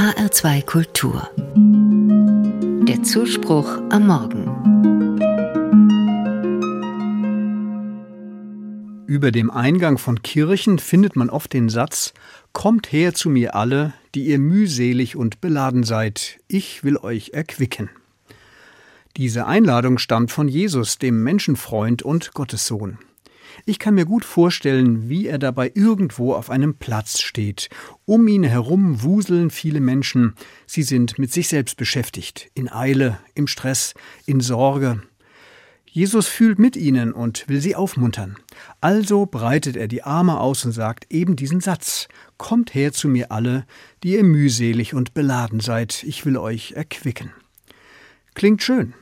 HR2 Kultur. Der Zuspruch am Morgen. Über dem Eingang von Kirchen findet man oft den Satz Kommt her zu mir alle, die ihr mühselig und beladen seid, ich will euch erquicken. Diese Einladung stammt von Jesus, dem Menschenfreund und Gottessohn. Ich kann mir gut vorstellen, wie er dabei irgendwo auf einem Platz steht. Um ihn herum wuseln viele Menschen. Sie sind mit sich selbst beschäftigt, in Eile, im Stress, in Sorge. Jesus fühlt mit ihnen und will sie aufmuntern. Also breitet er die Arme aus und sagt eben diesen Satz Kommt her zu mir alle, die ihr mühselig und beladen seid, ich will euch erquicken. Klingt schön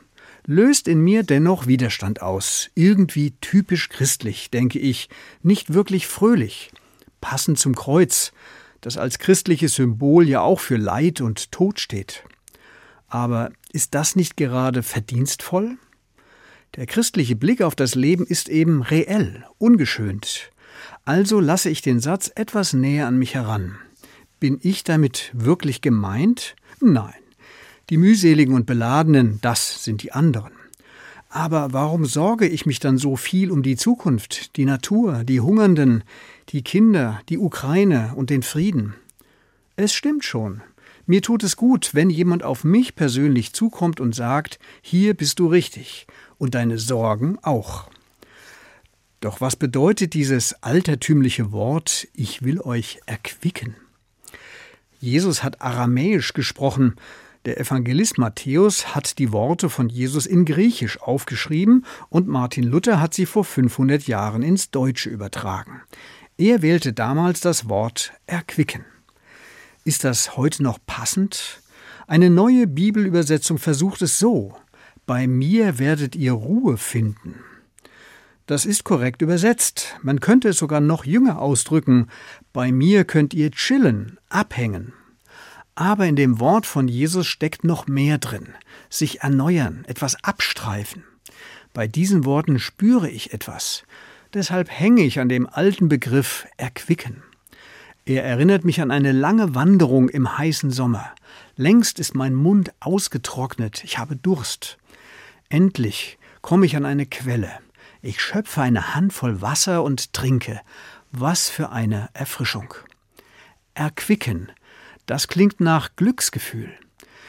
löst in mir dennoch Widerstand aus. Irgendwie typisch christlich, denke ich, nicht wirklich fröhlich. Passend zum Kreuz, das als christliches Symbol ja auch für Leid und Tod steht. Aber ist das nicht gerade verdienstvoll? Der christliche Blick auf das Leben ist eben reell, ungeschönt. Also lasse ich den Satz etwas näher an mich heran. Bin ich damit wirklich gemeint? Nein. Die mühseligen und beladenen, das sind die anderen. Aber warum sorge ich mich dann so viel um die Zukunft, die Natur, die Hungernden, die Kinder, die Ukraine und den Frieden? Es stimmt schon. Mir tut es gut, wenn jemand auf mich persönlich zukommt und sagt, hier bist du richtig und deine Sorgen auch. Doch was bedeutet dieses altertümliche Wort, ich will euch erquicken? Jesus hat aramäisch gesprochen, der Evangelist Matthäus hat die Worte von Jesus in Griechisch aufgeschrieben und Martin Luther hat sie vor 500 Jahren ins Deutsche übertragen. Er wählte damals das Wort erquicken. Ist das heute noch passend? Eine neue Bibelübersetzung versucht es so: Bei mir werdet ihr Ruhe finden. Das ist korrekt übersetzt. Man könnte es sogar noch jünger ausdrücken. Bei mir könnt ihr chillen, abhängen. Aber in dem Wort von Jesus steckt noch mehr drin. Sich erneuern, etwas abstreifen. Bei diesen Worten spüre ich etwas. Deshalb hänge ich an dem alten Begriff erquicken. Er erinnert mich an eine lange Wanderung im heißen Sommer. Längst ist mein Mund ausgetrocknet, ich habe Durst. Endlich komme ich an eine Quelle. Ich schöpfe eine Handvoll Wasser und trinke. Was für eine Erfrischung. Erquicken, das klingt nach Glücksgefühl.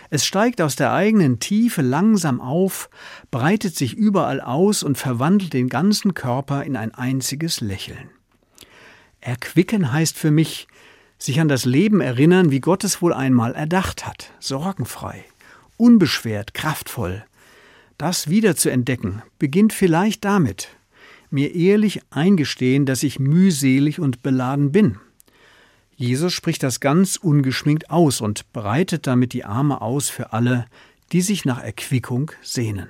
Es steigt aus der eigenen Tiefe langsam auf, breitet sich überall aus und verwandelt den ganzen Körper in ein einziges Lächeln. Erquicken heißt für mich, sich an das Leben erinnern, wie Gott es wohl einmal erdacht hat, sorgenfrei, unbeschwert, kraftvoll. Das wieder zu entdecken, beginnt vielleicht damit, mir ehrlich eingestehen, dass ich mühselig und beladen bin, Jesus spricht das ganz ungeschminkt aus und breitet damit die Arme aus für alle, die sich nach Erquickung sehnen.